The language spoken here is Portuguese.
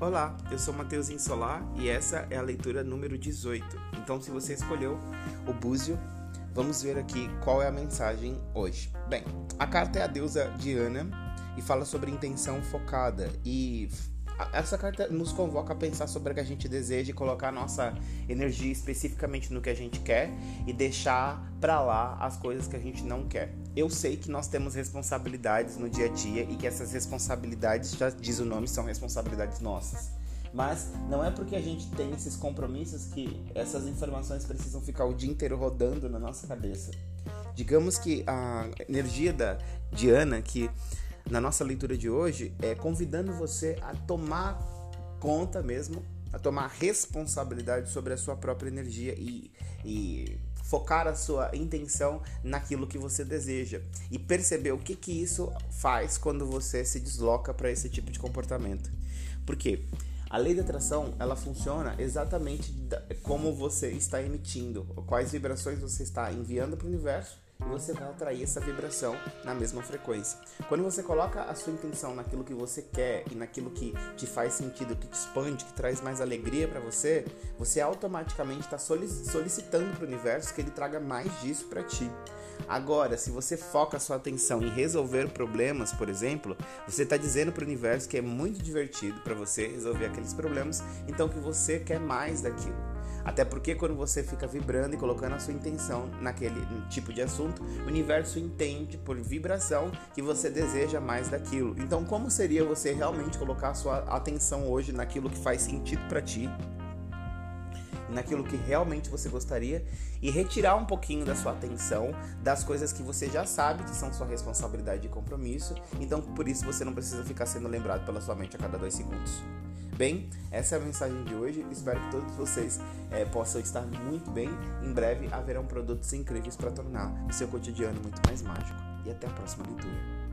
Olá, eu sou Matheus Insolar e essa é a leitura número 18. Então, se você escolheu o Búzio, vamos ver aqui qual é a mensagem hoje. Bem, a carta é a deusa Diana e fala sobre intenção focada e essa carta nos convoca a pensar sobre o que a gente deseja e colocar nossa energia especificamente no que a gente quer e deixar para lá as coisas que a gente não quer. Eu sei que nós temos responsabilidades no dia a dia e que essas responsabilidades, já diz o nome, são responsabilidades nossas. Mas não é porque a gente tem esses compromissos que essas informações precisam ficar o dia inteiro rodando na nossa cabeça. Digamos que a energia da Diana, que na nossa leitura de hoje é convidando você a tomar conta mesmo, a tomar responsabilidade sobre a sua própria energia e, e focar a sua intenção naquilo que você deseja e perceber o que, que isso faz quando você se desloca para esse tipo de comportamento. Por quê? A lei da atração, ela funciona exatamente como você está emitindo, quais vibrações você está enviando para o universo você vai atrair essa vibração na mesma frequência. Quando você coloca a sua intenção naquilo que você quer e naquilo que te faz sentido, que te expande, que traz mais alegria para você, você automaticamente está solicitando para o universo que ele traga mais disso para ti. Agora, se você foca a sua atenção em resolver problemas, por exemplo, você está dizendo para o universo que é muito divertido para você resolver aqueles problemas, então que você quer mais daquilo. Até porque quando você fica vibrando e colocando a sua intenção naquele tipo de assunto, o universo entende por vibração que você deseja mais daquilo. Então, como seria você realmente colocar a sua atenção hoje naquilo que faz sentido para ti? naquilo que realmente você gostaria e retirar um pouquinho da sua atenção das coisas que você já sabe que são sua responsabilidade e compromisso, então por isso você não precisa ficar sendo lembrado pela sua mente a cada dois segundos. Bem, essa é a mensagem de hoje. Espero que todos vocês é, possam estar muito bem. Em breve haverão produtos incríveis para tornar o seu cotidiano muito mais mágico. E até a próxima leitura.